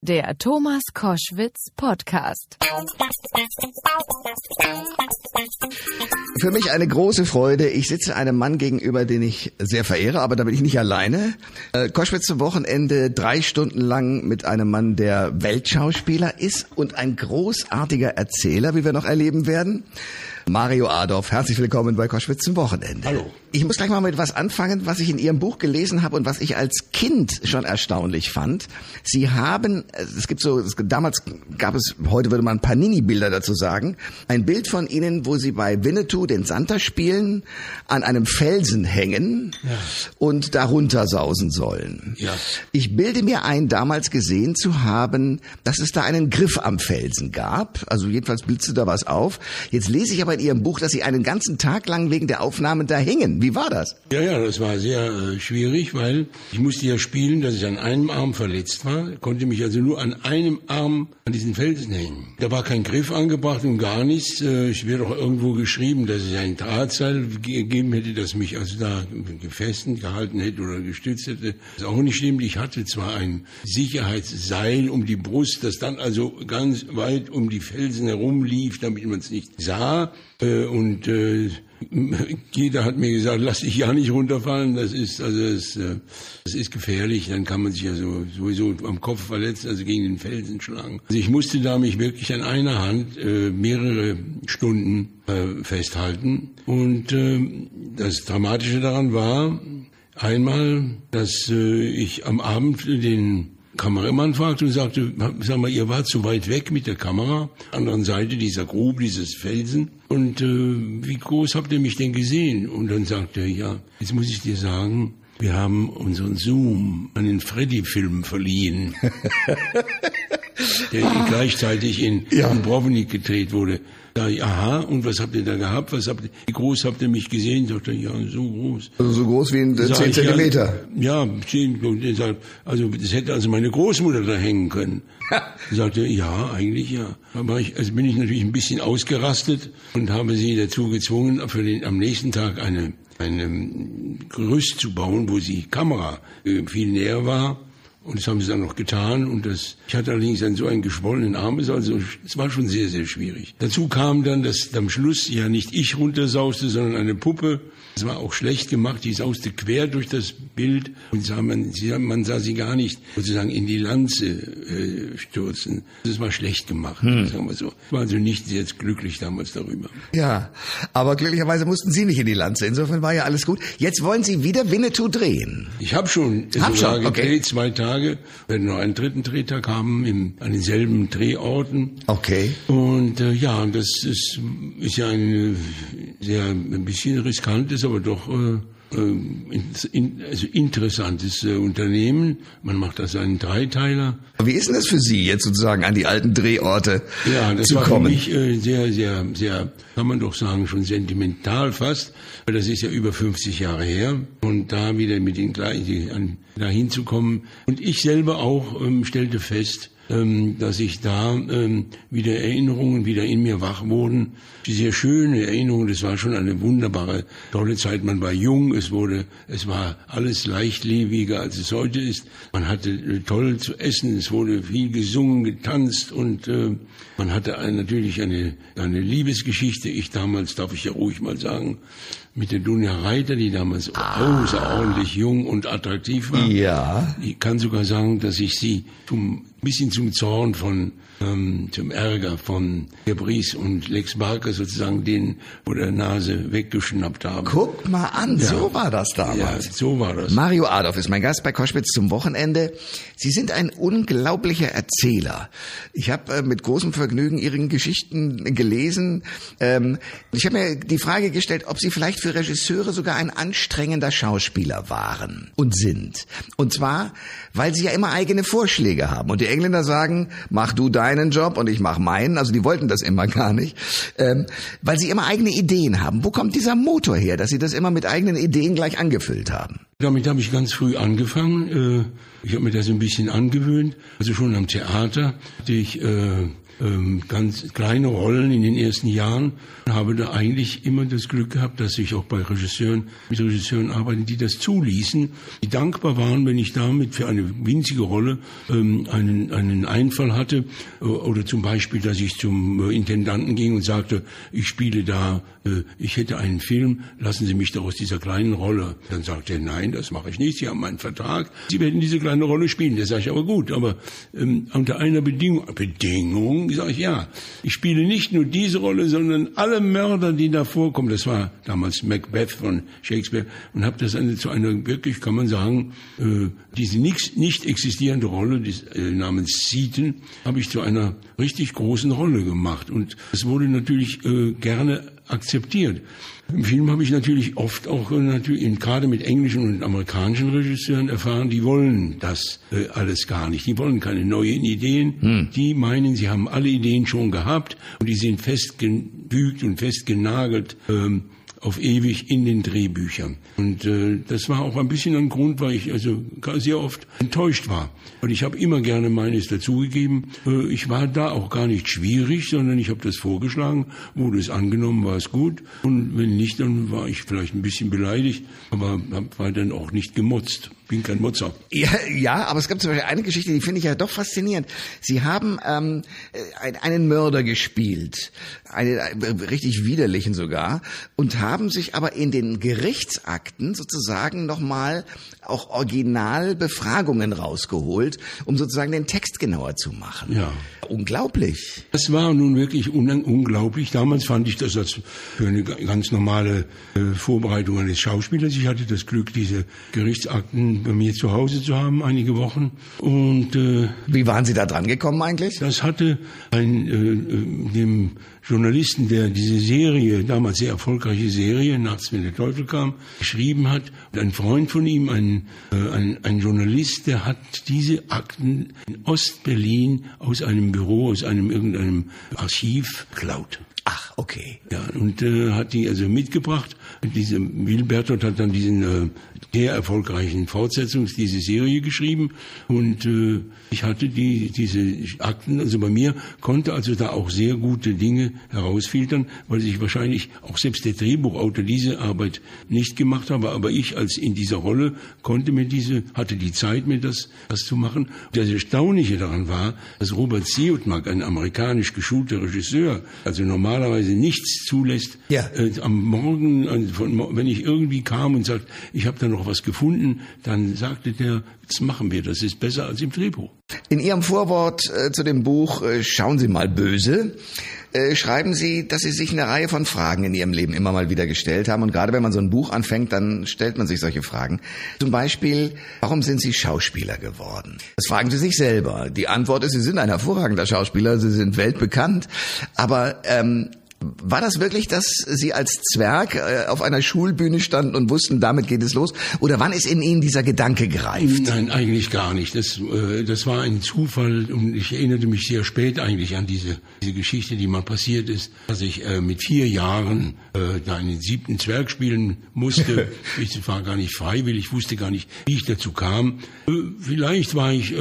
Der Thomas Koschwitz Podcast. Für mich eine große Freude. Ich sitze einem Mann gegenüber, den ich sehr verehre, aber da bin ich nicht alleine. Äh, Koschwitz zum Wochenende drei Stunden lang mit einem Mann, der Weltschauspieler ist und ein großartiger Erzähler, wie wir noch erleben werden. Mario Adorf, herzlich willkommen bei Koschwitz zum Wochenende. Hallo. Ich muss gleich mal mit was anfangen, was ich in Ihrem Buch gelesen habe und was ich als Kind schon erstaunlich fand. Sie haben, es gibt so, es, damals gab es, heute würde man Panini-Bilder dazu sagen, ein Bild von Ihnen, wo Sie bei Winnetou den Santa spielen, an einem Felsen hängen Ja. und darunter sausen sollen. Ja. Ich bilde mir ein, damals gesehen zu haben, dass es da einen Griff am Felsen gab. Also jedenfalls blitzte da was auf. Jetzt lese ich aber in Ihrem Buch, dass Sie einen ganzen Tag lang wegen der Aufnahmen da hingen. Wie war das? Ja, ja, das war sehr äh, schwierig, weil ich musste ja spielen, dass ich an einem Arm verletzt war, konnte mich also nur an einem Arm an diesen Felsen hängen. Da war kein Griff angebracht und gar nichts. Äh, ich wäre doch irgendwo geschrieben, dass es ein Drahtseil gegeben hätte, das mich also da gefesselt gehalten hätte oder gestützt hätte. Das ist auch nicht stimmt. Ich hatte zwar ein Sicherheitsseil um die Brust, das dann also ganz weit um die Felsen herum lief, damit man es nicht sah. Äh, und äh, jeder hat mir gesagt, lass dich ja nicht runterfallen, das ist also das, äh, das ist gefährlich, dann kann man sich ja so, sowieso am Kopf verletzen, also gegen den Felsen schlagen. Also ich musste da mich wirklich an einer Hand äh, mehrere Stunden äh, festhalten. Und äh, das Dramatische daran war einmal, dass äh, ich am Abend den Kameramann fragte und sagte, sag mal, ihr wart zu weit weg mit der Kamera, anderen Seite dieser Grube, dieses Felsen. Und äh, wie groß habt ihr mich denn gesehen? Und dann sagte er, ja, jetzt muss ich dir sagen, wir haben unseren Zoom an den Freddy-Film verliehen, der gleichzeitig in Ja. Dubrovnik gedreht wurde. Da, ich, aha, und was habt ihr da gehabt? Was habt ihr, wie groß habt ihr mich gesehen? Sagte er, ja, so groß. Also so groß wie ein Sag 10 ich, ja, Zentimeter. Ja, sagt, also das hätte also meine Großmutter da hängen können. Sagte, ja, eigentlich ja. Aber ich, also bin ich natürlich ein bisschen ausgerastet und habe sie dazu gezwungen, für den, am nächsten Tag eine, eine Gerüst zu bauen, wo die Kamera äh, viel näher war. Und das haben sie dann noch getan. Und das, ich hatte allerdings dann so einen geschwollenen Arm, es also, es war schon sehr, sehr schwierig. Dazu kam dann, dass am Schluss ja nicht ich runtersauste, sondern eine Puppe. Das war auch schlecht gemacht. Die sauste quer durch das Bild und sah man, sie, man sah sie gar nicht sozusagen in die Lanze äh, stürzen. Das war schlecht gemacht, sagen wir so. Ich war also nicht sehr glücklich damals darüber. Ja, aber glücklicherweise mussten Sie nicht in die Lanze. Insofern war ja alles gut. Jetzt wollen Sie wieder Winnetou drehen. Ich habe schon Hab schon, okay. gedreht, zwei Tage, werden noch einen dritten Drehtag haben im, an denselben Drehorten. Okay. Und äh, ja, das ist, ist ja ein sehr ein bisschen riskantes, aber doch äh, also interessantes äh, Unternehmen. Man macht also einen Dreiteiler. Wie ist denn das für Sie jetzt sozusagen an die alten Drehorte Ja, das zu war kommen? für mich äh, sehr, sehr, sehr, kann man doch sagen, schon sentimental fast. Weil Das ist ja über 50 Jahre her. Und da wieder mit den gleichen, da hinzukommen. Und ich selber auch ähm, stellte fest, ähm, dass ich da ähm, wieder Erinnerungen wieder in mir wach wurden. Die sehr schöne Erinnerungen, das war schon eine wunderbare, tolle Zeit. Man war jung, es wurde, es war alles leichtlebiger, als es heute ist. Man hatte äh, toll zu essen, es wurde viel gesungen, getanzt und äh, man hatte ein, natürlich eine, eine Liebesgeschichte. Ich damals, darf ich ja ruhig mal sagen, mit der Dunja Reiter, die damals außerordentlich jung und attraktiv war. Ja. Ich kann sogar sagen, dass ich sie zum bisschen zum Zorn von ähm, zum Ärger von Gebries und Lex Barker sozusagen den vor der Nase weggeschnappt habe. Guck mal an, so war das ja, damals. so war das. Mario Adolf ist mein Gast bei Koschwitz zum Wochenende. Sie sind ein unglaublicher Erzähler. Ich habe äh, mit großem Vergnügen Ihren Geschichten gelesen. Ähm, ich habe mir die Frage gestellt, ob Sie vielleicht für Regisseure sogar ein anstrengender Schauspieler waren und sind. Und zwar, weil Sie ja immer eigene Vorschläge haben. Und die Engländer sagen, mach du deinen Job und ich mach meinen. Also die wollten das immer gar nicht. Ähm, weil Sie immer eigene Ideen haben. Wo kommt dieser Motor her, dass Sie das immer mit eigenen Ideen gleich angefüllt haben? Damit habe ich ganz früh angefangen. Äh, Ich habe mir das ein bisschen angewöhnt. Also schon am Theater hatte ich äh, ähm, ganz kleine Rollen in den ersten Jahren habe da eigentlich immer das Glück gehabt, dass ich auch bei Regisseuren, mit Regisseuren arbeiten, die das zuließen, die dankbar waren, wenn ich damit für eine winzige Rolle ähm, einen, einen Einfall hatte. Äh, oder zum Beispiel, dass ich zum äh, Intendanten ging und sagte, ich spiele da, äh, ich hätte einen Film, lassen Sie mich doch aus dieser kleinen Rolle. Dann sagte er, nein, das mache ich nicht, Sie haben meinen Vertrag, Sie werden diese kleine Rolle spielen. Das sage ich aber gut, aber ähm, unter einer Bedingung. Bedingung, sage ich ja. Ich spiele nicht nur diese Rolle, sondern alle Mörder, die da vorkommen. Das war damals Macbeth von Shakespeare und habe das eine, zu einer wirklich, kann man sagen, äh, diese nicht, nicht existierende Rolle des, äh, namens Seaton habe ich zu einer richtig großen Rolle gemacht und es wurde natürlich äh, gerne akzeptiert. Im Film habe ich natürlich oft auch äh, natürlich gerade mit englischen und amerikanischen Regisseuren erfahren, die wollen das äh, alles gar nicht. Die wollen keine neuen Ideen. Hm. Die meinen, sie haben alle Ideen schon gehabt und die sind festgefügt und festgenagelt. Ähm, auf ewig in den Drehbüchern. Und äh, das war auch ein bisschen ein Grund, weil ich also sehr oft enttäuscht war. Und ich habe immer gerne meines dazugegeben. Äh, ich war da auch gar nicht schwierig, sondern ich habe das vorgeschlagen, wurde es angenommen, war es gut. Und wenn nicht, dann war ich vielleicht ein bisschen beleidigt, aber war dann auch nicht gemotzt bin kein Mutzer. Ja, ja, aber es gibt zum Beispiel eine Geschichte, die finde ich ja doch faszinierend. Sie haben ähm, einen Mörder gespielt, einen äh, richtig widerlichen sogar, und haben sich aber in den Gerichtsakten sozusagen nochmal auch Originalbefragungen rausgeholt, um sozusagen den Text genauer zu machen. Ja. Unglaublich. Das war nun wirklich un unglaublich. Damals fand ich das als für eine ganz normale äh, Vorbereitung eines Schauspielers. Ich hatte das Glück, diese Gerichtsakten bei mir zu Hause zu haben, einige Wochen. Und äh, wie waren Sie da dran gekommen eigentlich? Das hatte ein äh, äh dem Journalisten, der diese Serie, damals sehr erfolgreiche Serie, Nachts, wenn der Teufel kam, geschrieben hat. Und ein Freund von ihm, ein, äh, ein, ein Journalist, der hat diese Akten in Ostberlin aus einem Büro, aus einem irgendeinem Archiv geklaut. Ach, okay. Ja, und äh, hat die also mitgebracht. Diese Wilbertot hat dann diesen äh, sehr erfolgreichen Fortsetzungs diese Serie geschrieben und äh, ich hatte die diese Akten also bei mir konnte also da auch sehr gute Dinge herausfiltern, weil sich wahrscheinlich auch selbst der Drehbuchautor diese Arbeit nicht gemacht habe, aber ich als in dieser Rolle konnte mir diese hatte die Zeit mir das das zu machen. Das Erstaunliche daran war, dass Robert Siodmak, ein amerikanisch geschulter Regisseur, also normalerweise nichts zulässt, ja. äh, am Morgen, also von, wenn ich irgendwie kam und sagt, ich habe da noch was gefunden, dann sagte der, jetzt machen wir, das ist besser als im Drehbuch. In Ihrem Vorwort äh, zu dem Buch äh, Schauen Sie mal böse, äh, schreiben Sie, dass Sie sich eine Reihe von Fragen in Ihrem Leben immer mal wieder gestellt haben. Und gerade wenn man so ein Buch anfängt, dann stellt man sich solche Fragen. Zum Beispiel, warum sind Sie Schauspieler geworden? Das fragen Sie sich selber. Die Antwort ist, Sie sind ein hervorragender Schauspieler, Sie sind weltbekannt. Aber ähm, war das wirklich, dass Sie als Zwerg äh, auf einer Schulbühne standen und wussten, damit geht es los? Oder wann ist in Ihnen dieser Gedanke gereift? Nein, eigentlich gar nicht. Das, äh, das war ein Zufall und ich erinnerte mich sehr spät eigentlich an diese, diese Geschichte, die mal passiert ist, dass ich äh, mit vier Jahren da einen siebten Zwerg spielen musste. ich war gar nicht freiwillig, wusste gar nicht, wie ich dazu kam. Vielleicht war ich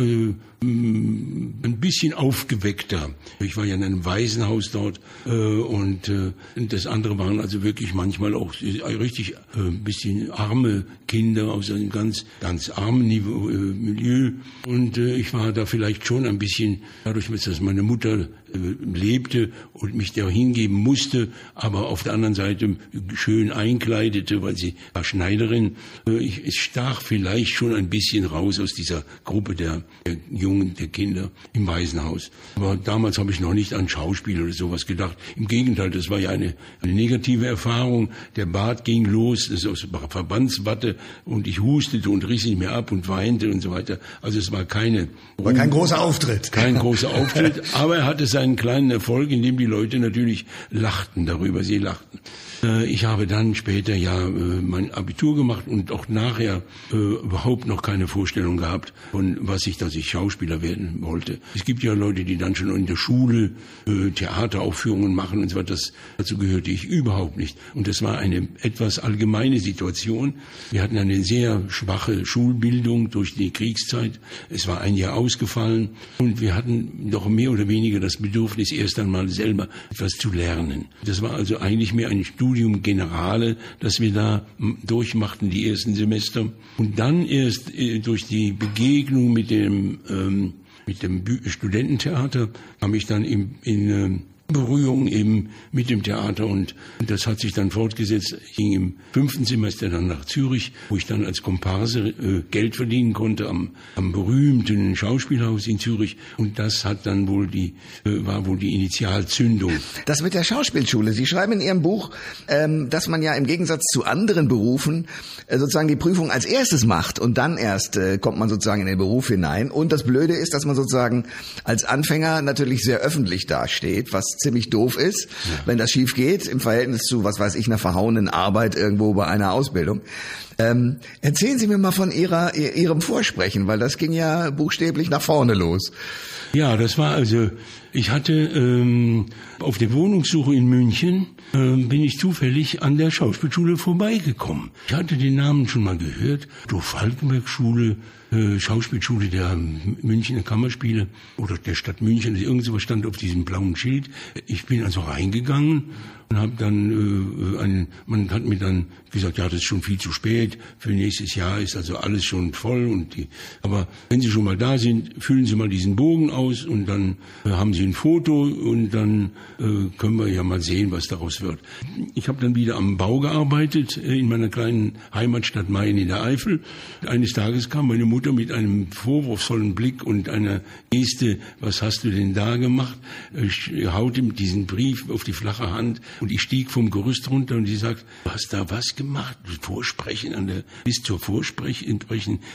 ein bisschen aufgeweckter. Ich war ja in einem Waisenhaus dort äh, und äh, das andere waren also wirklich manchmal auch richtig äh, bisschen arme Kinder aus einem ganz ganz armen Niveau, äh, Milieu und äh, ich war da vielleicht schon ein bisschen dadurch, dass meine Mutter äh, lebte und mich da hingeben musste, aber auf der anderen Seite schön einkleidete, weil sie war Schneiderin. Äh, ich, stach vielleicht schon ein bisschen raus aus dieser Gruppe der, der Jungen, der Kinder im Waisenhaus. Aber damals habe ich noch nicht an Schauspiel oder sowas gedacht. Im Gegenteil, das war ja eine, eine negative Erfahrung. Der Bart ging los, das ist aus Verbandswatte und ich hustete und riss ihn mir ab und weinte und so weiter. Also es war keine... War kein großer Auftritt. Kein großer Auftritt, aber er hatte seinen kleinen Erfolg, in dem die Leute natürlich lachten darüber, sie lachten. Äh, ich habe dann später ja äh, mein Abitur gemacht und auch nachher äh, überhaupt noch keine Vorstellung gehabt von was ich, dass ich Schauspieler werden wollte. Es gibt ja Leute, die dann schon in der Schule Theateraufführungen machen und so weiter. Dazu gehörte ich überhaupt nicht. Und das war eine etwas allgemeine Situation. Wir hatten eine sehr schwache Schulbildung durch die Kriegszeit. Es war ein Jahr ausgefallen und wir hatten doch mehr oder weniger das Bedürfnis, erst einmal selber etwas zu lernen. Das war also eigentlich mehr ein Studium Generale, das wir da durchmachten, die ersten Semester. Und dann erst äh, durch die Begegnung mit dem, ähm, mit dem Studententheater kam ich dann in, in ähm, Berührung eben mit dem Theater und das hat sich dann fortgesetzt. Ich ging im fünften Semester dann nach Zürich, wo ich dann als Komparse äh, Geld verdienen konnte am, am berühmten Schauspielhaus in Zürich und das hat dann wohl die äh, war wohl die Initialzündung. Das mit der Schauspielschule. Sie schreiben in Ihrem Buch, ähm, dass man ja im Gegensatz zu anderen Berufen äh, sozusagen die Prüfung als erstes macht und dann erst äh, kommt man sozusagen in den Beruf hinein. Und das Blöde ist, dass man sozusagen als Anfänger natürlich sehr öffentlich dasteht, was ziemlich doof ist, ja. wenn das schief geht, im Verhältnis zu, was weiß ich, einer verhauenen Arbeit irgendwo bei einer Ausbildung. Ähm, erzählen Sie mir mal von Ihrer, Ihrem Vorsprechen, weil das ging ja buchstäblich nach vorne los. Ja, das war also, ich hatte ähm, auf der Wohnungssuche in München, ähm, bin ich zufällig an der Schauspielschule vorbeigekommen. Ich hatte den Namen schon mal gehört, Doof Falkenberg Schule, äh, Schauspielschule der Münchner Kammerspiele oder der Stadt München, irgendwas stand auf diesem blauen Schild. Ich bin also reingegangen und habe dann, äh, ein, man hat mir dann gesagt, ja, das ist schon viel zu spät, für nächstes Jahr ist also alles schon voll und die, aber wenn Sie schon mal da sind, füllen Sie mal diesen Bogen aus und dann äh, haben Sie ein Foto und dann äh, können wir ja mal sehen, was daraus wird. Ich habe dann wieder am Bau gearbeitet äh, in meiner kleinen Heimatstadt Mayen in der Eifel. Eines Tages kam meine Mutter mit einem vorwurfsvollen Blick und einer Geste, was hast du denn da gemacht, haut ihm diesen Brief auf die flache Hand und ich stieg vom Gerüst runter und sie sagt, du hast da was gemacht, Vorsprechen an der, bis zur Vorsprechen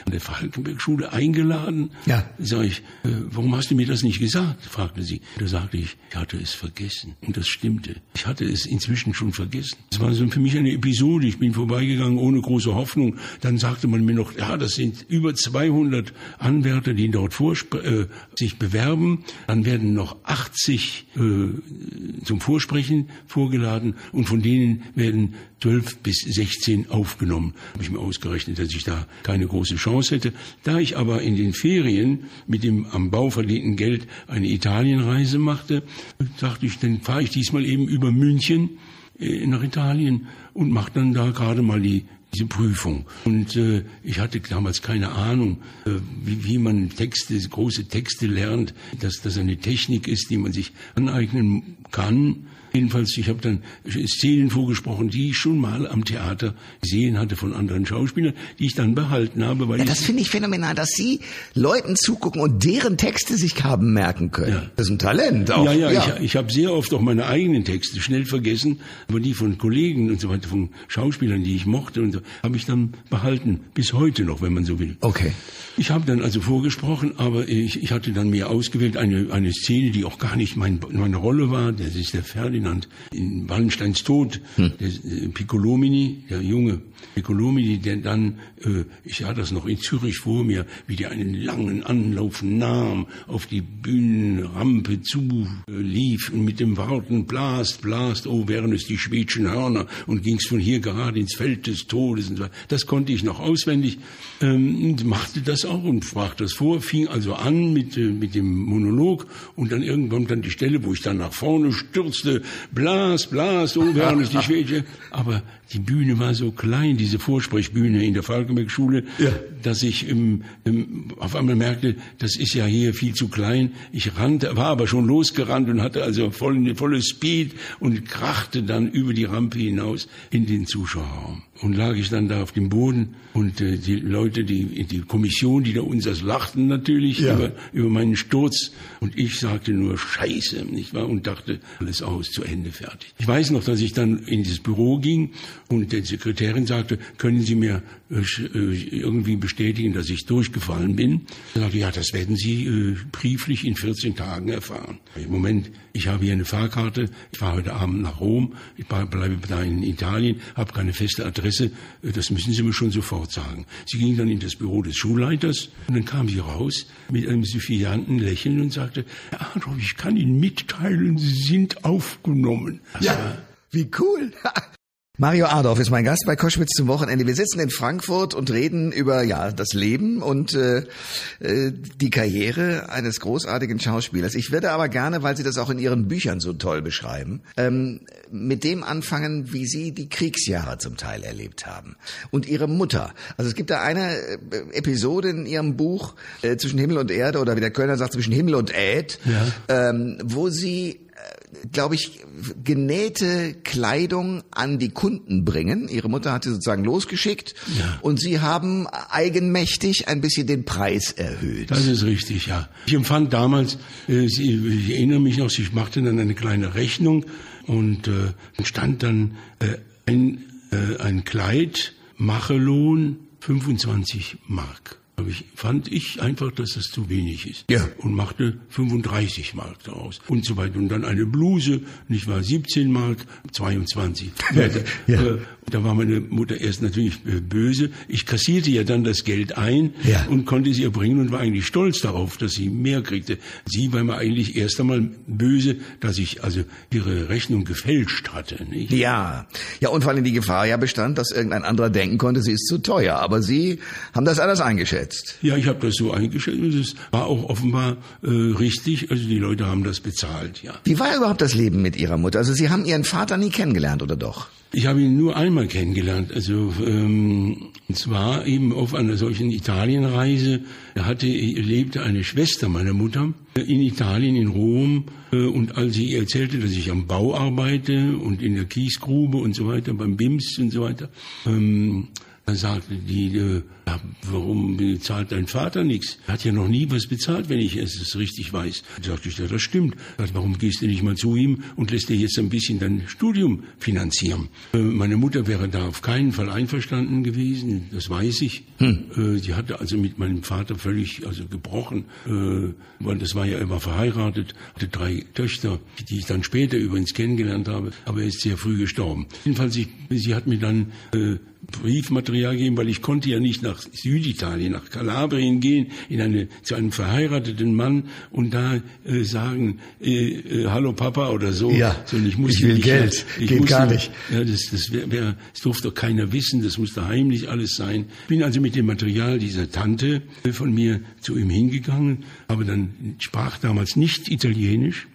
an der Falkenberg-Schule eingeladen. Ja. Sag ich, äh, warum hast du mir das nicht gesagt? fragte sie. Da sagte ich, ich hatte es vergessen. Und das stimmte. Ich hatte es inzwischen schon vergessen. Es war so für mich eine Episode. Ich bin vorbeigegangen ohne große Hoffnung. Dann sagte man mir noch, ja, das sind über 200 Anwärter, die dort äh, sich bewerben. Dann werden noch 80 äh, zum Vorsprechen vorgeladen und von denen werden 12 bis 16 aufgenommen. Habe ich mir ausgerechnet, dass ich da keine große Chance hätte. Da ich aber in den Ferien mit dem am Bau verdienten Geld eine Italienreise machte, dachte ich, dann fahre ich diesmal eben über München äh, nach Italien und mache dann da gerade mal die diese Prüfung. Und äh, ich hatte damals keine Ahnung, äh, wie, wie man Texte, große Texte lernt, dass das eine Technik ist, die man sich aneignen kann Jedenfalls, ich habe dann Szenen vorgesprochen, die ich schon mal am Theater gesehen hatte von anderen Schauspielern, die ich dann behalten habe. Weil ja, das finde ich phänomenal, dass Sie Leuten zugucken und deren Texte sich haben merken können. Ja. Das ist ein Talent. Auch. Ja, ja, ja. ich, ich habe sehr oft auch meine eigenen Texte schnell vergessen, aber die von Kollegen und so weiter, von Schauspielern, die ich mochte, und so, habe ich dann behalten, bis heute noch, wenn man so will. Okay. Ich habe dann also vorgesprochen, aber ich, ich hatte dann mir ausgewählt eine, eine Szene, die auch gar nicht mein, meine Rolle war. Das ist der Ferdinand in Wallensteins Tod, hm. der äh, Piccolomini, der junge Piccolomini, der dann, äh, ich sah das noch in Zürich vor mir, wie der einen langen Anlauf nahm, auf die Bühnenrampe zu äh, lief und mit dem Warten blast, blast, oh, wären es die schwedischen Hörner und ging's von hier gerade ins Feld des Todes. Und so. Das konnte ich noch auswendig ähm, und machte das auch und sprach das vor, fing also an mit, äh, mit dem Monolog und dann irgendwann dann die Stelle, wo ich dann nach vorne stürzte, blas, blas, oh, ist die Schwede. Aber die Bühne war so klein, diese Vorsprechbühne in der Falkenberg-Schule, ja. dass ich im, im, auf einmal merkte, das ist ja hier viel zu klein. Ich rannte, war aber schon losgerannt und hatte also voll, volles Speed und krachte dann über die Rampe hinaus in den Zuschauerraum. Und lag ich dann da auf dem Boden und äh, die Leute, die, die Kommission, die da uns das lachten natürlich ja. über, über meinen Sturz. Und ich sagte nur Scheiße, nicht wahr? Und dachte, alles aus, zu Ende, fertig. Ich weiß noch, dass ich dann in dieses Büro ging und der Sekretärin sagte, können Sie mir äh, äh, irgendwie bestätigen, dass ich durchgefallen bin? Er sagte, ja, das werden Sie äh, brieflich in 14 Tagen erfahren. Im Moment, ich habe hier eine Fahrkarte, ich fahre heute Abend nach Rom, ich bleibe da in Italien, habe keine feste Adresse, äh, das müssen Sie mir schon sofort sagen. Sie ging dann in das Büro des Schulleiters und dann kam sie raus mit einem suffisanten Lächeln und sagte, Herr Adolf, ich kann Ihnen mitteilen, Sie sind aufgenommen. Das ja, wie cool. Mario Adorf ist mein Gast bei Koschwitz zum Wochenende. Wir sitzen in Frankfurt und reden über ja das Leben und äh, äh, die Karriere eines großartigen Schauspielers. Ich würde aber gerne, weil Sie das auch in Ihren Büchern so toll beschreiben, ähm, mit dem anfangen, wie Sie die Kriegsjahre zum Teil erlebt haben und Ihre Mutter. Also es gibt da eine äh, Episode in Ihrem Buch äh, zwischen Himmel und Erde oder wie der Kölner sagt zwischen Himmel und Äd, ja. ähm, wo Sie glaube ich, genähte Kleidung an die Kunden bringen. Ihre Mutter hat sie sozusagen losgeschickt ja. und sie haben eigenmächtig ein bisschen den Preis erhöht. Das ist richtig, ja. Ich empfand damals, äh, ich erinnere mich noch, sie machte dann eine kleine Rechnung und äh, stand dann äh, ein, ein Kleid, Machelohn 25 Mark ich, fand ich einfach, dass das zu wenig ist. Ja. Und machte 35 Mark daraus. Und so weiter. Und dann eine Bluse, nicht wahr, 17 Mark, 22. ja. Äh, da war meine Mutter erst natürlich äh, böse. Ich kassierte ja dann das Geld ein ja. und konnte es ihr bringen und war eigentlich stolz darauf, dass sie mehr kriegte. Sie war mir eigentlich erst einmal böse, dass ich also ihre Rechnung gefälscht hatte. Nicht? Ja, ja und vor allem die Gefahr ja bestand, dass irgendein anderer denken konnte, sie ist zu teuer. Aber Sie haben das alles eingeschätzt. Ja, ich habe das so eingeschätzt und es war auch offenbar äh, richtig. Also die Leute haben das bezahlt. Ja. Wie war überhaupt das Leben mit Ihrer Mutter? Also Sie haben Ihren Vater nie kennengelernt, oder doch? Ich habe ihn nur einmal kennengelernt, also ähm, und zwar eben auf einer solchen Italienreise. Er hatte lebte eine Schwester meiner Mutter in Italien in Rom äh, und als sie erzählte, dass ich am Bau arbeite und in der Kiesgrube und so weiter beim BIMS und so weiter. Ähm, dann sagte die, äh, ja, warum bezahlt dein Vater nichts? Er hat ja noch nie was bezahlt, wenn ich es richtig weiß. Dann sagte ich, ja, das stimmt. Sagte, warum gehst du nicht mal zu ihm und lässt dir jetzt ein bisschen dein Studium finanzieren? Äh, meine Mutter wäre da auf keinen Fall einverstanden gewesen, das weiß ich. Hm. Äh, sie hatte also mit meinem Vater völlig also gebrochen, äh, weil das war ja, er war verheiratet, hatte drei Töchter, die ich dann später übrigens kennengelernt habe, aber er ist sehr früh gestorben. Jedenfalls, ich, sie hat mir dann äh, Briefmaterial geben, weil ich konnte ja nicht nach Süditalien, nach Kalabrien gehen, in eine, zu einem verheirateten Mann und da äh, sagen, äh, äh, hallo Papa oder so. Ja, so, ich, muss ich will nicht, Geld, ich geht musste, gar nicht. Ja, das, das, wär, wär, das durfte doch keiner wissen, das musste heimlich alles sein. Bin also mit dem Material dieser Tante von mir zu ihm hingegangen, aber dann sprach damals nicht Italienisch,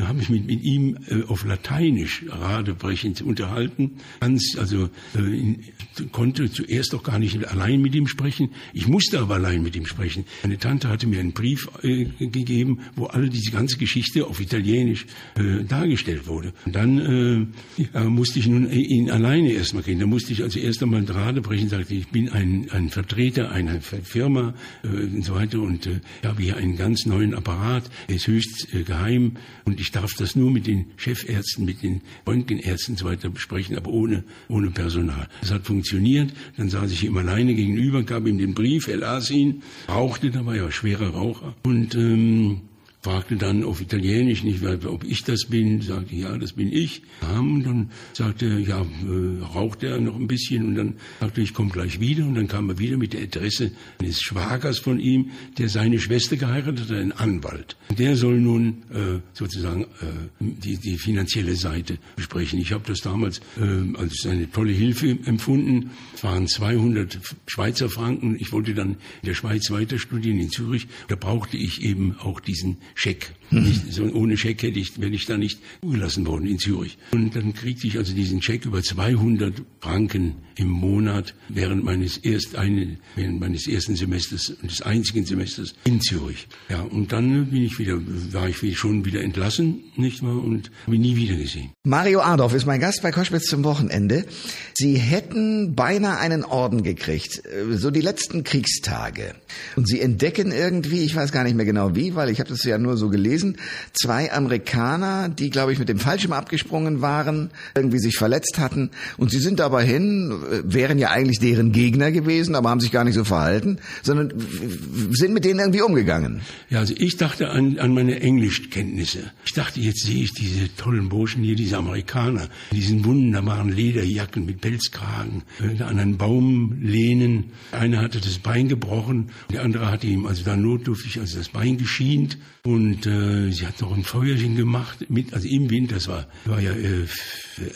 habe mich mit, ihm äh, auf Lateinisch radebrechend unterhalten. Ganz, also äh, konnte zuerst auch gar nicht allein mit ihm sprechen. Ich musste aber allein mit ihm sprechen. Meine Tante hatte mir einen Brief äh, gegeben, wo all diese ganze Geschichte auf Italienisch äh, dargestellt wurde. Und dann äh, musste ich nun ihn alleine erstmal kriegen. Da musste ich also erst einmal radebrechend sagte, ich bin ein, ein Vertreter einer Firma äh, und so weiter und äh, habe hier einen ganz neuen Apparat, er ist höchst äh, geheim und ich darf das nur mit den Chefärzten, mit den Röntgenärzten so weiter besprechen, aber ohne, ohne Personal. Das hat funktioniert. Dann saß ich ihm alleine gegenüber, gab ihm den Brief, er las ihn, rauchte, da war schwerer Raucher. Und ähm, fragte dann auf Italienisch nicht, ob ich das bin, sagte, ja, das bin ich. Und dann sagte ja, äh, rauchte er noch ein bisschen und dann sagte ich, komme gleich wieder und dann kam er wieder mit der Adresse eines Schwagers von ihm, der seine Schwester geheiratet hat, einen Anwalt. Und der soll nun äh, sozusagen äh, die, die finanzielle Seite besprechen. Ich habe das damals äh, als eine tolle Hilfe empfunden. Es waren 200 Schweizer Franken. Ich wollte dann in der Schweiz weiter studieren, in Zürich. Da brauchte ich eben auch diesen Scheck. Mhm. so, ohne Scheck hätte ich, wäre ich da nicht zugelassen worden in Zürich. Und dann kriegte ich also diesen Scheck über 200 Franken im Monat während meines erst eine, während meines ersten Semesters und des einzigen Semesters in Zürich. Ja, und dann bin ich wieder, war ich schon wieder entlassen, nicht wahr, und habe ihn nie wieder gesehen. Mario Adorf ist mein Gast bei Koschwitz zum Wochenende. Sie hätten beinahe einen Orden gekriegt, äh, so die letzten Kriegstage. Und Sie entdecken irgendwie, ich weiß gar nicht mehr genau wie, weil ich habe das ja nur so gelesen, zwei Amerikaner, die, glaube ich, mit dem Fallschirm abgesprungen waren, irgendwie sich verletzt hatten. Und Sie sind dabei hin, äh, wären ja eigentlich deren Gegner gewesen, aber haben sich gar nicht so verhalten, sondern sind mit denen irgendwie umgegangen. Ja, also ich dachte an, an meine Englischkenntnisse. Ich dachte, jetzt sehe ich diese tollen Burschen hier, diese Amerikaner, in diesen wunderbaren Lederjacken mit Pelzkragen, äh, an einen Baum lehnen. Einer hatte das Bein gebrochen, der andere hatte ihm also da notdürftig also das Bein geschient und äh, sie hat noch ein Feuerchen gemacht, mit, also im Winter, das war, war ja äh,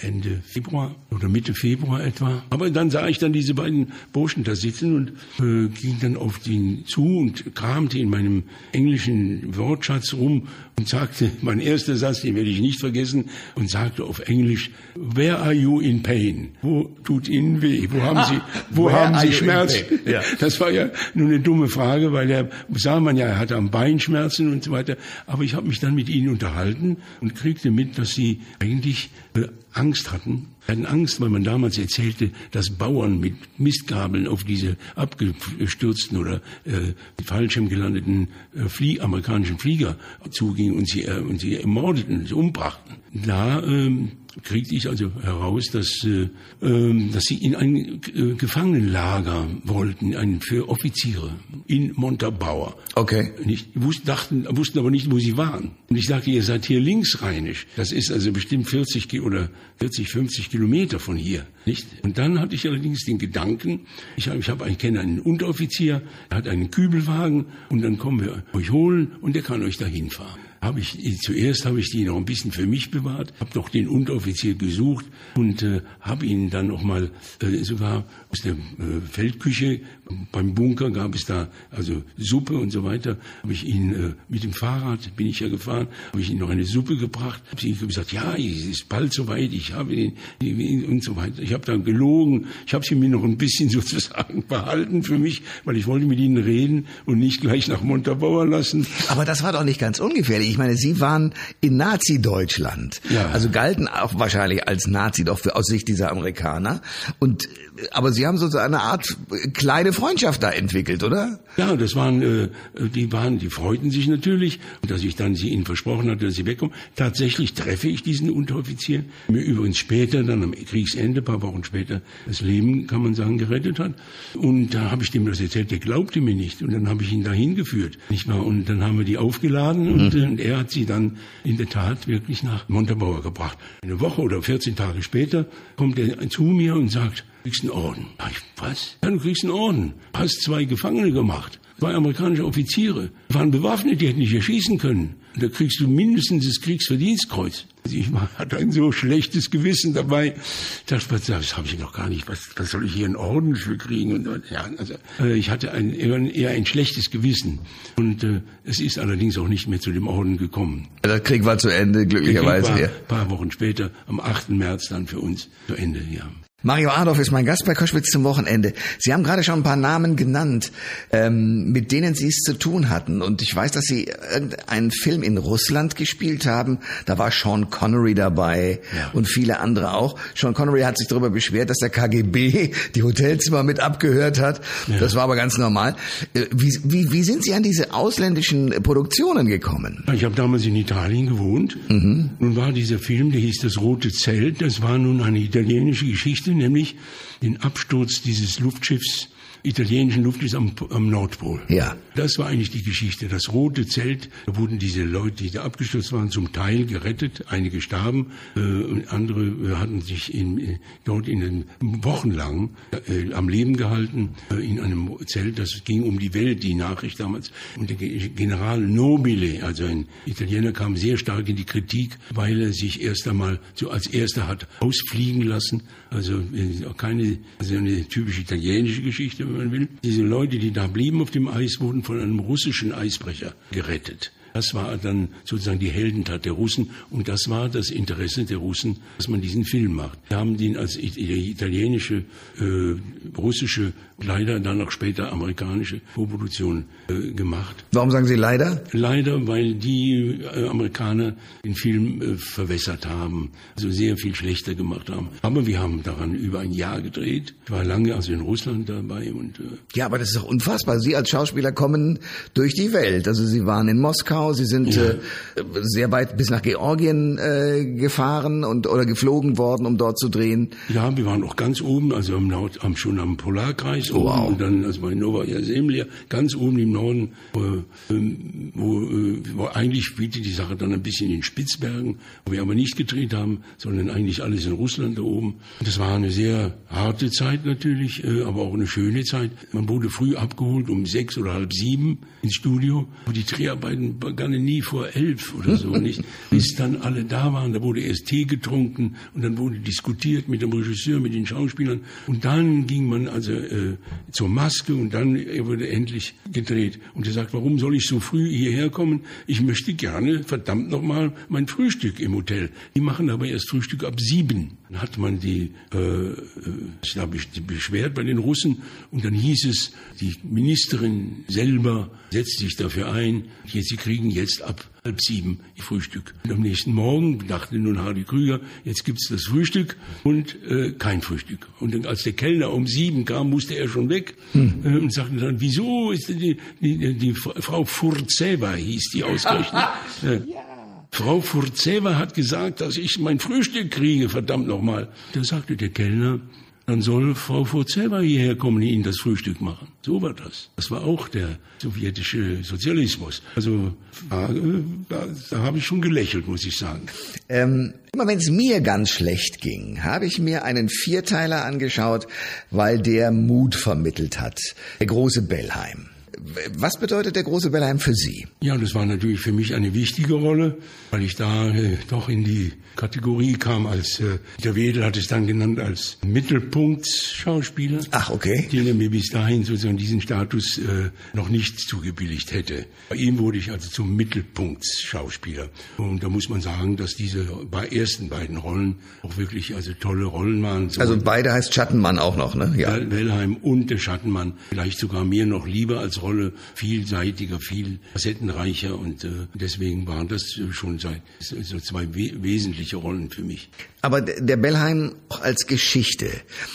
Ende Februar oder Mitte Februar etwa. Aber dann sah ich dann diese beiden Burschen da sitzen und äh, ging dann auf den zu und kramte in meinem englischen Wortschatz rum und sagte, mein erster Satz, den werde ich nicht vergessen, und sagte auf Englisch, Where are you in pain? Wo tut Ihnen weh? Wo haben Sie, wo haben Sie Schmerz? Ja. Das war ja nur eine dumme Frage, weil er sah man ja, er hatte am Bein Schmerzen und so weiter. Aber ich habe mich dann mit ihnen unterhalten und kriegte mit, dass sie eigentlich äh, Angst hatten. Hatten Angst, weil man damals erzählte, dass Bauern mit Mistgabeln auf diese abgestürzten oder äh, Fallschirm gelandeten äh, Flie amerikanischen Flieger zugingen und sie, äh, und sie ermordeten, sie umbrachten. Da ähm, kriegte ich also heraus, dass, äh, äh, dass sie in ein äh, Gefangenenlager wollten, ein, für Offiziere in Montabaur. Okay. Nicht, wussten, dachten, wussten aber nicht, wo sie waren. Und ich sagte, ihr seid hier linksrheinisch. Das ist also bestimmt 40 oder 40, 50 Kilometer von hier. Nicht? Und dann hatte ich allerdings den Gedanken, ich, habe, ich, habe, ich kenne einen Unteroffizier, er hat einen Kübelwagen und dann kommen wir euch holen und der kann euch dahin fahren habe ich zuerst habe ich die noch ein bisschen für mich bewahrt, habe noch den Unteroffizier gesucht und äh, habe ihn dann noch mal äh, sogar aus der äh, Feldküche beim Bunker gab es da also Suppe und so weiter. Habe ich ihn äh, mit dem Fahrrad bin ich ja gefahren, habe ich ihm noch eine Suppe gebracht. Habe ich ihm gesagt, ja, es ist bald soweit, ich habe den und so weiter. Ich habe dann gelogen, ich habe sie mir noch ein bisschen sozusagen behalten für mich, weil ich wollte mit ihnen reden und nicht gleich nach Montabaur lassen. Aber das war doch nicht ganz ungefährlich. Ich meine, Sie waren in Nazi-Deutschland. Ja. Also galten auch wahrscheinlich als Nazi doch für, aus Sicht dieser Amerikaner. Und, aber Sie haben so eine Art kleine Freundschaft da entwickelt, oder? Ja, das waren, äh, die waren, die freuten sich natürlich, dass ich dann sie ihnen versprochen hatte, dass sie wegkommen. Tatsächlich treffe ich diesen Unteroffizier, mir übrigens später, dann am Kriegsende, paar Wochen später, das Leben, kann man sagen, gerettet hat. Und da habe ich dem das erzählt, der glaubte mir nicht. Und dann habe ich ihn dahin geführt, nicht wahr? Und dann haben wir die aufgeladen mhm. und, und er hat sie dann in der Tat wirklich nach Montabaur gebracht. Eine Woche oder 14 Tage später kommt er zu mir und sagt, kriegst einen Orden. Ich, was? Ja, du kriegst einen Orden. Hast zwei Gefangene gemacht. Zwei amerikanische Offiziere. Die waren bewaffnet, die hätten nicht erschießen können. Da kriegst du mindestens das Kriegsverdienstkreuz. Also ich hatte ein so schlechtes Gewissen dabei. Da dachte ich, das habe ich noch gar nicht. Was, was soll ich hier einen Orden für kriegen? Und, ja, also, äh, ich hatte ein, eher ein schlechtes Gewissen. Und äh, es ist allerdings auch nicht mehr zu dem Orden gekommen. Der Krieg war zu Ende, glücklicherweise. Ein paar, paar Wochen später, am 8. März dann für uns zu Ende, ja. Mario Adolf ist mein Gast bei Koschwitz zum Wochenende. Sie haben gerade schon ein paar Namen genannt, ähm, mit denen Sie es zu tun hatten. Und ich weiß, dass Sie einen Film in Russland gespielt haben. Da war Sean Connery dabei ja. und viele andere auch. Sean Connery hat sich darüber beschwert, dass der KGB die Hotelzimmer mit abgehört hat. Ja. Das war aber ganz normal. Äh, wie, wie, wie sind Sie an diese ausländischen Produktionen gekommen? Ich habe damals in Italien gewohnt. Mhm. Nun war dieser Film, der hieß Das Rote Zelt. Das war nun eine italienische Geschichte nämlich den Absturz dieses Luftschiffs italienischen Luftes am, am Nordpol. Ja. Das war eigentlich die Geschichte. Das rote Zelt, da wurden diese Leute, die da abgestürzt waren, zum Teil gerettet. Einige starben, äh, und andere äh, hatten sich in, äh, dort in den wochenlang äh, am Leben gehalten äh, in einem Zelt. Das ging um die Welt, die Nachricht damals. Und der General Nobile, also ein Italiener, kam sehr stark in die Kritik, weil er sich erst einmal so als erster hat ausfliegen lassen. Also äh, keine, also eine typisch italienische Geschichte, wenn man will. Diese Leute, die da blieben auf dem Eis, wurden von einem russischen Eisbrecher gerettet. Das war dann sozusagen die Heldentat der Russen und das war das Interesse der Russen, dass man diesen Film macht. Wir haben den als italienische, äh, russische, leider dann auch später amerikanische Vorproduktion äh, gemacht. Warum sagen Sie leider? Leider, weil die äh, Amerikaner den Film äh, verwässert haben, also sehr viel schlechter gemacht haben. Aber wir haben daran über ein Jahr gedreht. Ich war lange also in Russland dabei und äh, ja, aber das ist doch unfassbar. Sie als Schauspieler kommen durch die Welt. Also Sie waren in Moskau Moskau. Sie sind ja. äh, sehr weit bis nach Georgien äh, gefahren und oder geflogen worden, um dort zu drehen. Ja, wir waren auch ganz oben, also am Nord, am, schon am Polarkreis oh, wow. und dann also bei Novaya Zemlya, ganz oben im Norden, äh, wo, wo eigentlich spielte die Sache dann ein bisschen in Spitzbergen, wo wir aber nicht gedreht haben, sondern eigentlich alles in Russland da oben. Das war eine sehr harte Zeit natürlich, äh, aber auch eine schöne Zeit. Man wurde früh abgeholt um sechs oder halb sieben ins Studio, wo die Dreharbeiten begannen nie vor elf oder so, nicht? Bis dann alle da waren, da wurde erst Tee getrunken und dann wurde diskutiert mit dem Regisseur, mit den Schauspielern und dann ging man also äh, zur Maske und dann wurde endlich gedreht. Und er sagt, warum soll ich so früh hierher kommen? Ich möchte gerne, verdammt nochmal, mein Frühstück im Hotel. Die machen aber erst Frühstück ab sieben. Dann hat man die, äh, äh ich habe mich beschwert bei den Russen und dann hieß es, die Ministerin selber setzt sich dafür ein, jetzt, sie kriegen jetzt ab halb sieben Frühstück. Und am nächsten Morgen dachte nun Hardy Krüger, jetzt gibt's das Frühstück und äh, kein Frühstück. Und dann, als der Kellner um sieben kam, musste er schon weg hm. äh, und sagte dann, wieso ist die, die, die, die Frau Furzeva hieß die ausgerechnet. äh, Frau Furzeva hat gesagt, dass ich mein Frühstück kriege, verdammt nochmal. Da sagte der Kellner, dann soll Frau Furzeva hierher kommen und Ihnen das Frühstück machen. So war das. Das war auch der sowjetische Sozialismus. Also da, da, da habe ich schon gelächelt, muss ich sagen. Ähm, immer wenn es mir ganz schlecht ging, habe ich mir einen Vierteiler angeschaut, weil der Mut vermittelt hat. Der große Bellheim. Was bedeutet der große Bellheim für Sie? Ja, das war natürlich für mich eine wichtige Rolle, weil ich da äh, doch in die Kategorie kam als, äh, der Wedel hat es dann genannt als Mittelpunktsschauspieler. Ach, okay. Den er mir bis dahin sozusagen diesen Status äh, noch nicht zugebilligt hätte. Bei ihm wurde ich also zum Mittelpunktsschauspieler. Und da muss man sagen, dass diese bei ersten beiden Rollen auch wirklich also tolle Rollen waren. So also beide heißt Schattenmann auch noch, ne? Ja. Wellheim und der Schattenmann. Vielleicht sogar mir noch lieber als Rolle vielseitiger, viel facettenreicher und äh, deswegen waren das schon so zwei wesentliche Rollen für mich. Aber der Bellheim auch als Geschichte.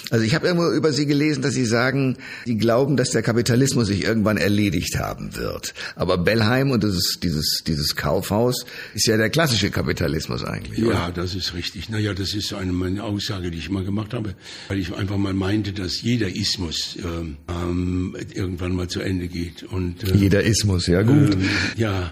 Also ich habe irgendwo über Sie gelesen, dass Sie sagen, Sie glauben, dass der Kapitalismus sich irgendwann erledigt haben wird. Aber Bellheim und dieses, dieses, dieses Kaufhaus ist ja der klassische Kapitalismus eigentlich. Ja, oder? das ist richtig. Naja, das ist eine meine Aussage, die ich mal gemacht habe, weil ich einfach mal meinte, dass jeder Ismus ähm, ähm irgendwann mal zu Ende geht. Und, äh, jeder Ismus, ja gut. Ähm, ja,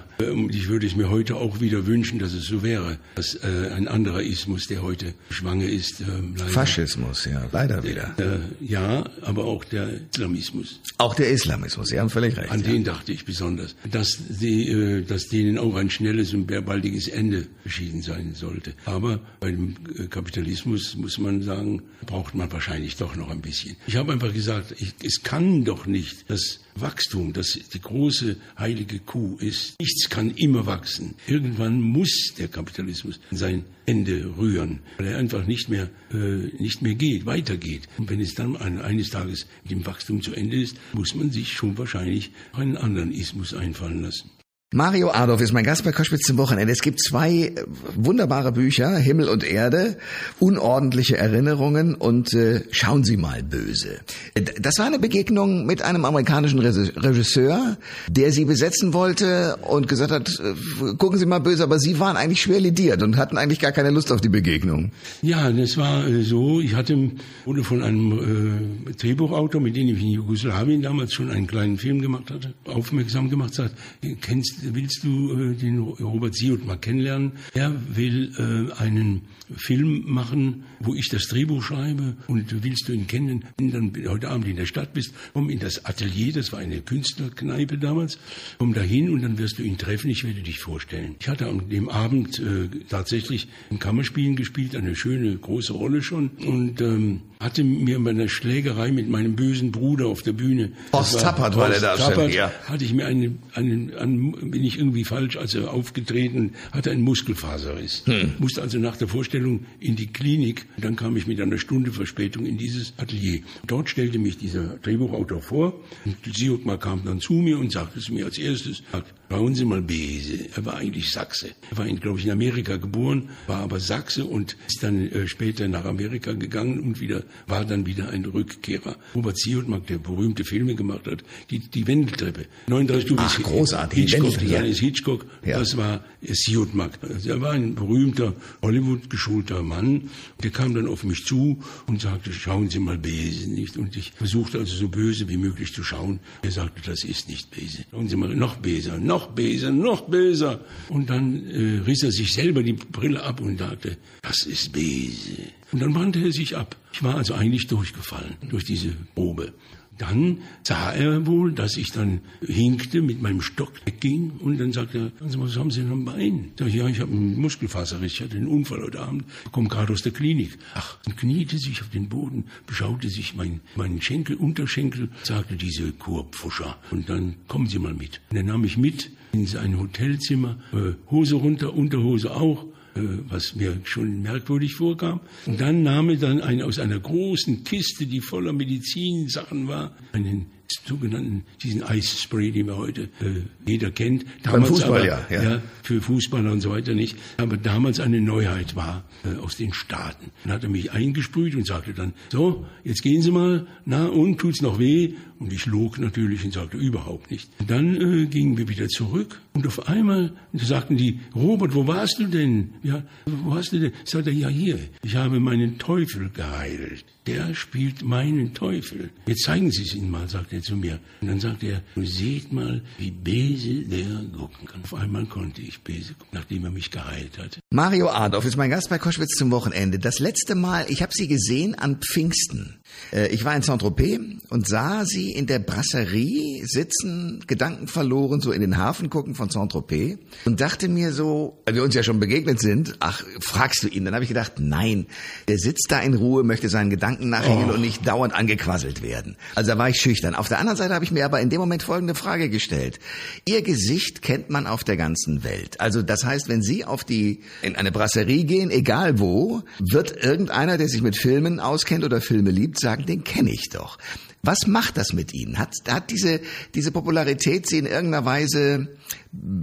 ich würde es mir heute auch wieder wünschen, dass es so wäre, dass äh, ein anderer Ismus, der heute schwanger ist. Äh, leider. Faschismus, ja, leider wieder. Äh, ja, aber auch der Islamismus. Auch der Islamismus, Sie haben völlig recht. An ja. den dachte ich besonders, dass, die, äh, dass denen auch ein schnelles und baldiges Ende beschieden sein sollte. Aber bei dem äh, Kapitalismus muss man sagen, braucht man wahrscheinlich doch noch ein bisschen. Ich habe einfach gesagt, ich, es kann doch nicht das Wachstum, das die große heilige Kuh ist. Nichts kann immer wachsen. Irgendwann muss der Kapitalismus sein Ende rühren, weil er einfach nicht mehr, äh, nicht mehr geht, weitergeht. Und wenn es dann eines Tages mit dem Wachstum zu Ende ist, muss man sich schon wahrscheinlich einen anderen Ismus einfallen lassen. Mario Adolf ist mein Gast bei Koschwitz zum Wochenende. Es gibt zwei äh, wunderbare Bücher, Himmel und Erde, unordentliche Erinnerungen und äh, Schauen Sie mal böse. Äh, das war eine Begegnung mit einem amerikanischen Regisseur, der Sie besetzen wollte und gesagt hat, äh, gucken Sie mal böse, aber Sie waren eigentlich schwer lidiert und hatten eigentlich gar keine Lust auf die Begegnung. Ja, das war so, ich hatte, wurde von einem äh, Drehbuchautor, mit dem ich in Jugoslawien damals schon einen kleinen Film gemacht hatte, aufmerksam gemacht, sagt, kennst willst du äh, den Robert Siot mal kennenlernen? Er will äh, einen Film machen, wo ich das Drehbuch schreibe und willst du ihn kennen, wenn du dann heute Abend in der Stadt bist, komm in das Atelier, das war eine Künstlerkneipe damals, komm dahin und dann wirst du ihn treffen, ich werde dich vorstellen. Ich hatte an dem Abend äh, tatsächlich ein Kammerspielen gespielt, eine schöne große Rolle schon und ähm, hatte mir bei einer Schlägerei mit meinem bösen Bruder auf der Bühne. Horst Tappert war der Darsteller, ja. Hatte ich mir einen, einen, einen, bin ich irgendwie falsch, also aufgetreten, hatte einen Muskelfaserriss. Hm. Musste also nach der Vorstellung in die Klinik. Dann kam ich mit einer Stunde Verspätung in dieses Atelier. Dort stellte mich dieser Drehbuchautor vor. Und Siotmar kam dann zu mir und sagte es mir als erstes, Schauen Sie mal Bese. Er war eigentlich Sachse. Er war, glaube ich, in Amerika geboren, war aber Sachse und ist dann äh, später nach Amerika gegangen und wieder war dann wieder ein Rückkehrer. Robert Siotmak, der berühmte Filme gemacht hat, die, die Wendeltreppe. 39 Stufen. Ach, großartig. Hitchcock, ja. Hitchcock, ja. das war Siotmak. Also er war ein berühmter Hollywood-geschulter Mann. Der kam dann auf mich zu und sagte, schauen Sie mal Bese nicht. Und ich versuchte also so böse wie möglich zu schauen. Er sagte, das ist nicht Bese. Schauen Sie mal, noch Bese, noch böser, noch böser. Und dann äh, riss er sich selber die Brille ab und sagte, das ist böse. Und dann wandte er sich ab. Ich war also eigentlich durchgefallen durch diese Probe. Dann sah er wohl, dass ich dann hinkte, mit meinem Stock wegging und dann sagte er, was haben Sie denn am Bein? Sag ich, ja, ich habe einen Muskelfaserriss, ich hatte einen Unfall heute Abend, komme gerade aus der Klinik. Ach, und kniete sich auf den Boden, beschaute sich mein, meinen Schenkel, Unterschenkel, sagte diese Kurpfuscher. Und dann kommen Sie mal mit. Und dann nahm ich mit in sein Hotelzimmer, äh, Hose runter, Unterhose auch, was mir schon merkwürdig vorkam. Und dann nahm er dann ein, aus einer großen Kiste, die voller Medizinsachen war, einen sogenannten, diesen Eisspray, den wir heute äh, jeder kennt. Damals Beim Fußball, aber, ja, ja. ja. Für Fußballer und so weiter nicht. Aber damals eine Neuheit war äh, aus den Staaten. Dann hat er mich eingesprüht und sagte dann, so, jetzt gehen Sie mal, na und, tut's noch weh? Und ich log natürlich und sagte, überhaupt nicht. Und dann äh, gingen wir wieder zurück und auf einmal sagten die, Robert, wo warst du denn? Ja, wo hast du denn? Sagte er, ja hier, ich habe meinen Teufel geheilt der spielt meinen Teufel. Jetzt zeigen Sie es ihm mal, sagt er zu mir. Und dann sagt er, seht mal, wie Bese der gucken kann. Auf einmal konnte ich Bese gucken, nachdem er mich geheilt hat. Mario Adolf ist mein Gast bei Koschwitz zum Wochenende. Das letzte Mal, ich habe Sie gesehen an Pfingsten. Äh, ich war in Saint-Tropez und sah Sie in der Brasserie sitzen, Gedanken verloren, so in den Hafen gucken von Saint-Tropez und dachte mir so, weil wir uns ja schon begegnet sind, ach, fragst du ihn? Dann habe ich gedacht, nein, der sitzt da in Ruhe, möchte seinen Gedanken Gedanken nachhängen oh. und nicht dauernd angequasselt werden. Also da war ich schüchtern. Auf der anderen Seite habe ich mir aber in dem Moment folgende Frage gestellt. Ihr Gesicht kennt man auf der ganzen Welt. Also das heißt, wenn Sie auf die, in eine Brasserie gehen, egal wo, wird irgendeiner, der sich mit Filmen auskennt oder Filme liebt, sagen, den kenne ich doch. Was macht das mit Ihnen? Hat, hat diese, diese Popularität Sie in irgendeiner Weise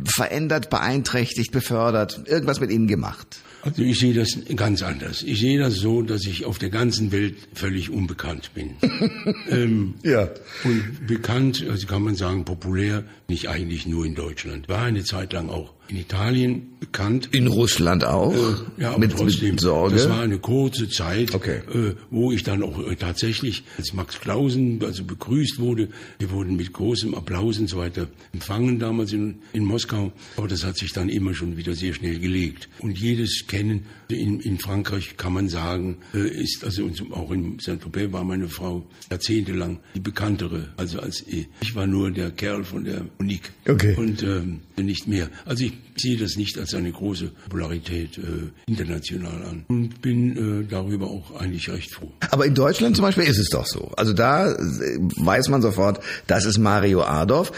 verändert, beeinträchtigt, befördert, irgendwas mit Ihnen gemacht? Also ich sehe das ganz anders. Ich sehe das so, dass ich auf der ganzen Welt völlig unbekannt bin. ähm, ja. Und bekannt, also kann man sagen, populär, nicht eigentlich nur in Deutschland. War eine Zeit lang auch in Italien bekannt. In Russland auch? Äh, ja, mit, trotzdem. Mit Sorge. Das war eine kurze Zeit, okay. äh, wo ich dann auch äh, tatsächlich als Max Klausen also begrüßt wurde. Wir wurden mit großem Applaus und so weiter empfangen damals in, in Moskau. Aber das hat sich dann immer schon wieder sehr schnell gelegt. Und jedes Kennen in, in Frankreich kann man sagen, äh, ist also auch in Saint-Tropez war meine Frau jahrzehntelang die bekanntere, also als ich. Ich war nur der Kerl von der Monique. Okay. Und ähm, nicht mehr. Also ich sehe das nicht als eine große Popularität äh, international an und bin äh, darüber auch eigentlich recht froh. Aber in Deutschland zum Beispiel ist es doch so. Also da äh, weiß man sofort, das ist Mario Adorf.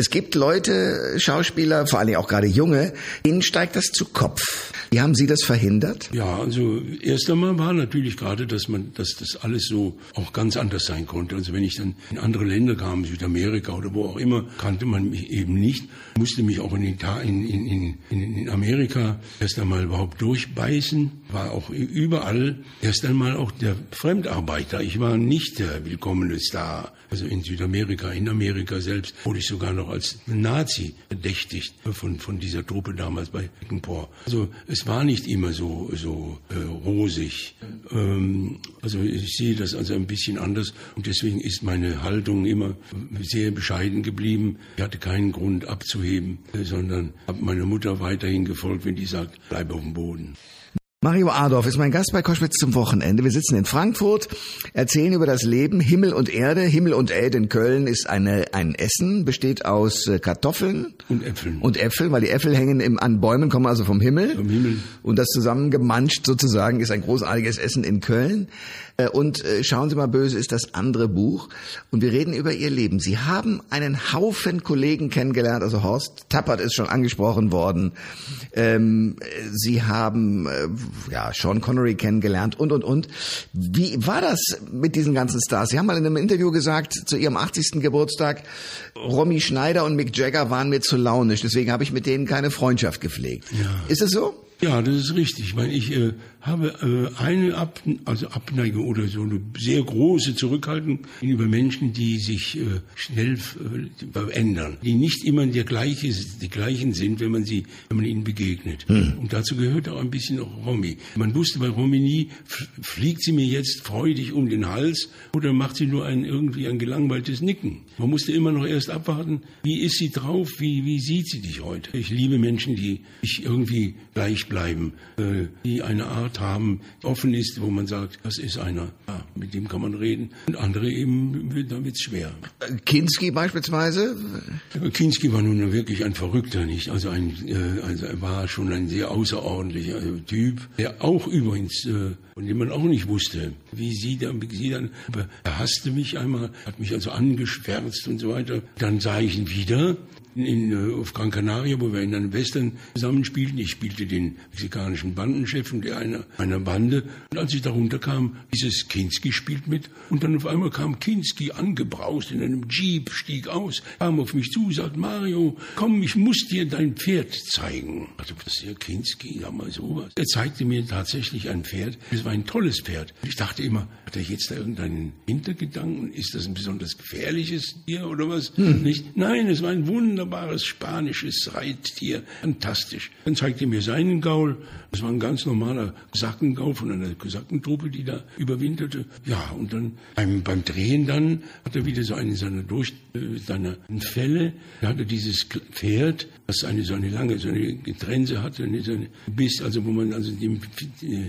Es gibt Leute, Schauspieler, vor allem auch gerade junge, ihnen steigt das zu Kopf. Wie haben Sie das verhindert? Ja, also erst einmal war natürlich gerade, dass man, dass das alles so auch ganz anders sein konnte. Also wenn ich dann in andere Länder kam, Südamerika oder wo auch immer, kannte man mich eben nicht, musste mich auch in, in, in, in, in Amerika erst einmal überhaupt durchbeißen, war auch überall erst einmal auch der Fremdarbeiter. Ich war nicht der willkommene Star. Also in Südamerika, in Amerika selbst wurde ich sogar noch als Nazi verdächtigt von, von dieser Truppe damals bei Eckenpor. Also es war nicht immer so, so äh, rosig. Ähm, also ich sehe das also ein bisschen anders und deswegen ist meine Haltung immer sehr bescheiden geblieben. Ich hatte keinen Grund abzuheben, sondern habe meiner Mutter weiterhin gefolgt, wenn die sagt, bleib auf dem Boden. Mario Adorf ist mein Gast bei Koschwitz zum Wochenende. Wir sitzen in Frankfurt, erzählen über das Leben, Himmel und Erde. Himmel und Erde in Köln ist eine, ein Essen, besteht aus äh, Kartoffeln und Äpfeln. Und Äpfel, weil die Äpfel hängen im, an Bäumen, kommen also vom Himmel. Vom Himmel. Und das zusammengemanscht sozusagen ist ein großartiges Essen in Köln. Äh, und äh, schauen Sie mal böse ist das andere Buch. Und wir reden über Ihr Leben. Sie haben einen Haufen Kollegen kennengelernt. Also Horst Tappert ist schon angesprochen worden. Ähm, Sie haben ja, Sean Connery kennengelernt und, und, und. Wie war das mit diesen ganzen Stars? Sie haben mal in einem Interview gesagt, zu Ihrem 80. Geburtstag, Romy Schneider und Mick Jagger waren mir zu launisch, deswegen habe ich mit denen keine Freundschaft gepflegt. Ja. Ist es so? Ja, das ist richtig. Ich meine, ich äh, habe äh, eine Ab also Abneigung oder so eine sehr große Zurückhaltung gegenüber Menschen, die sich äh, schnell äh, ändern, die nicht immer der gleiche, die gleichen sind, wenn man sie, wenn man ihnen begegnet. Hm. Und dazu gehört auch ein bisschen auch Romy. Man wusste bei Romy nie, fliegt sie mir jetzt freudig um den Hals oder macht sie nur ein irgendwie ein gelangweiltes Nicken. Man musste immer noch erst abwarten, wie ist sie drauf, wie wie sieht sie dich heute. Ich liebe Menschen, die ich irgendwie gleich bleiben, äh, die eine Art Art haben, offen ist, wo man sagt, das ist einer, ja, mit dem kann man reden. Und andere eben, da wird's schwer. Kinski beispielsweise? Kinski war nun wirklich ein Verrückter, nicht? Also ein, äh, also er war schon ein sehr außerordentlicher Typ, der auch übrigens, äh, von dem man auch nicht wusste, wie sie dann, wie sie dann, er hasste mich einmal, hat mich also angeschwärzt und so weiter. Dann sah ich ihn wieder in, äh, auf Gran Canaria, wo wir in einem Western zusammenspielten. Ich spielte den mexikanischen Bandenchef und der einer, einer Bande. Und als ich darunter kam, dieses Kinski spielt mit. Und dann auf einmal kam Kinski angebraust in einem Jeep, stieg aus, kam auf mich zu, sagt, Mario, komm, ich muss dir dein Pferd zeigen. Also, das ist ja Kinski, sag mal sowas. Er zeigte mir tatsächlich ein Pferd. Es war ein tolles Pferd. Ich dachte immer, hat er jetzt da irgendeinen Hintergedanken? Ist das ein besonders gefährliches Tier oder was? Hm. Nicht? Nein, es war ein wunderbares spanisches Reittier. Fantastisch. Dann zeigte er mir seinen Gaul. Das war ein ganz normaler Sackengaul von einer Kosackentruppe, die da überwinterte. Ja, und dann beim, beim Drehen dann hat er wieder so einen seiner durch, äh, seiner Fälle. Da hatte dieses Pferd, das eine so eine lange, so eine Trense hatte, so eine Biss, also wo man also dem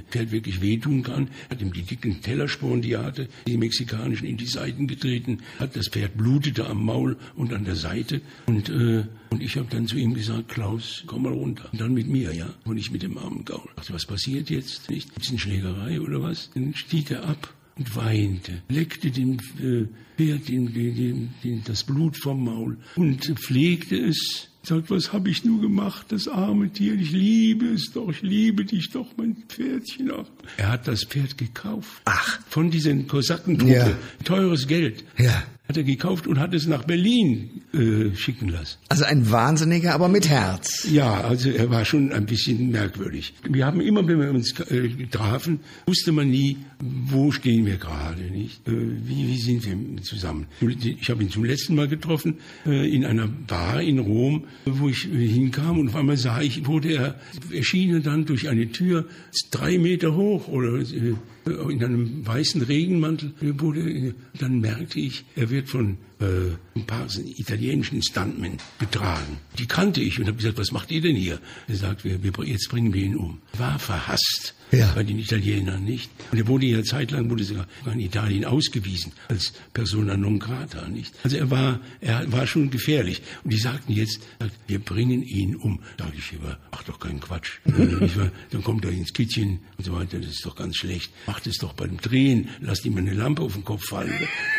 Pferd wirklich wehtun kann, hat ihm die dicken Tellersporen, die er hatte, die mexikanischen in die Seiten getreten, hat das Pferd blutete am Maul und an der Seite und äh, und ich habe dann zu ihm gesagt, Klaus, komm mal runter. Und dann mit mir, ja, und ich mit dem armen Gaul. Ich dachte, was passiert jetzt? Nicht? Gibt's eine Schlägerei oder was? Dann stieg er ab und weinte, leckte dem äh, Pferd den, den, den, das Blut vom Maul und pflegte es. Sagt, was habe ich nur gemacht, das arme Tier, ich liebe es doch, ich liebe dich doch, mein Pferdchen. Auch. Er hat das Pferd gekauft. Ach. Von diesen Kosakentruppe. Ja. Teures Geld. Ja. Hat er gekauft und hat es nach Berlin äh, schicken lassen. Also ein Wahnsinniger, aber mit Herz. Ja, also er war schon ein bisschen merkwürdig. Wir haben immer, wenn wir uns äh, trafen, wusste man nie, wo stehen wir gerade, nicht? Äh, wie, wie sind wir zusammen? Ich habe ihn zum letzten Mal getroffen äh, in einer Bar in Rom, wo ich äh, hinkam und auf einmal sah ich, wurde er, erschien er dann durch eine Tür drei Meter hoch oder äh, in einem weißen Regenmantel wurde, dann merkte ich, er wird von äh, ein paar italienischen Stuntmen getragen. Die kannte ich und habe gesagt, was macht ihr denn hier? Er sagt, wir, wir, jetzt bringen wir ihn um. War verhasst Ja. bei den Italienern, nicht? Und er wurde ja zeitlang, wurde sogar in Italien ausgewiesen als persona non grata, nicht? Also er war, er war schon gefährlich. Und die sagten jetzt, wir bringen ihn um. Da dachte ich immer, mach doch keinen Quatsch. Dann kommt er ins Kittchen und so weiter, das ist doch ganz schlecht. Macht es doch beim Drehen, lasst ihm eine Lampe auf den Kopf fallen.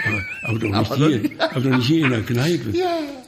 Aber, aber doch nicht Aber hier, aber doch nicht hier in der Kneipe.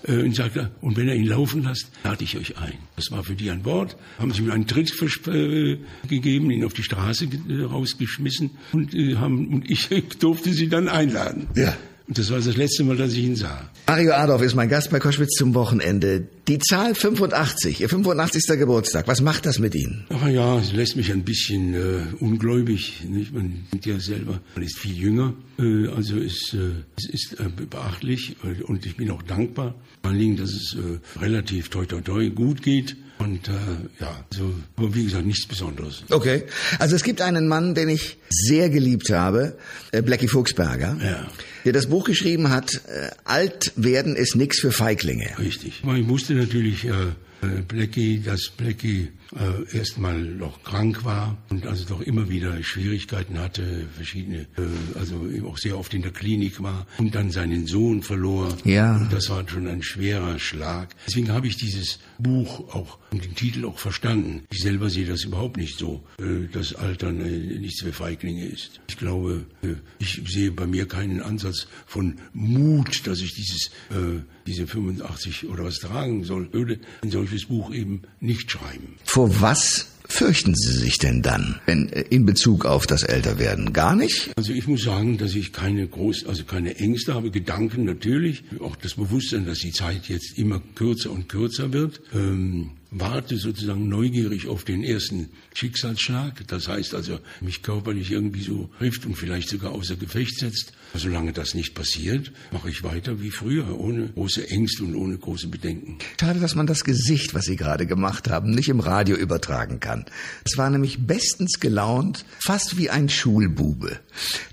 Äh, Und sagte, und wenn er ihn laufen lässt, lade ich euch ein. Das war für die ein Wort. Haben sie mir einen Tritt äh, gegeben, ihn auf die Straße äh, rausgeschmissen und äh, haben und ich durfte sie dann einladen. Ja. Und das war das letzte Mal, dass ich ihn sah. Mario Adolf ist mein Gast bei Koschwitz zum Wochenende. Die Zahl 85, Ihr 85. Geburtstag, was macht das mit Ihnen? Aber ja, es lässt mich ein bisschen äh, ungläubig. Nicht? Man denkt ja selber, man ist viel jünger. Äh, also es, äh, es ist äh, beachtlich äh, und ich bin auch dankbar. Vor allen Dingen, dass es äh, relativ toi toi toi gut geht. Und äh, ja, so, wie gesagt, nichts Besonderes. Okay. Also es gibt einen Mann, den ich sehr geliebt habe, äh, Blackie Fuchsberger, Ja. der das Buch geschrieben hat, äh, Alt werden ist nix für Feiglinge. Richtig. Ich wusste natürlich, äh, äh, Blackie, dass Blackie äh, erstmal noch krank war und also doch immer wieder Schwierigkeiten hatte, verschiedene, äh, also eben auch sehr oft in der Klinik war und dann seinen Sohn verlor. Ja. Und das war schon ein schwerer Schlag. Deswegen habe ich dieses Buch auch und den Titel auch verstanden. Ich selber sehe das überhaupt nicht so, äh, dass Altern äh, nichts für Feiglinge ist. Ich glaube, äh, ich sehe bei mir keinen Ansatz von Mut, dass ich dieses, äh, diese 85 oder was tragen soll, würde ein solches Buch eben nicht schreiben. Vor was fürchten Sie sich denn dann, wenn äh, in Bezug auf das Älterwerden? Gar nicht? Also ich muss sagen, dass ich keine groß, also keine Ängste habe, Gedanken natürlich, auch das Bewusstsein, dass die Zeit jetzt immer kürzer und kürzer wird. Ähm, warte sozusagen neugierig auf den ersten Schicksalsschlag. Das heißt also, mich körperlich irgendwie so trifft und vielleicht sogar außer Gefecht setzt. Solange das nicht passiert, mache ich weiter wie früher, ohne große Ängste und ohne große Bedenken. Schade, dass man das Gesicht, was Sie gerade gemacht haben, nicht im Radio übertragen kann. Es war nämlich bestens gelaunt, fast wie ein Schulbube.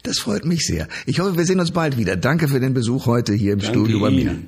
Das freut mich sehr. Ich hoffe, wir sehen uns bald wieder. Danke für den Besuch heute hier im Danke Studio bei mir. Ihnen.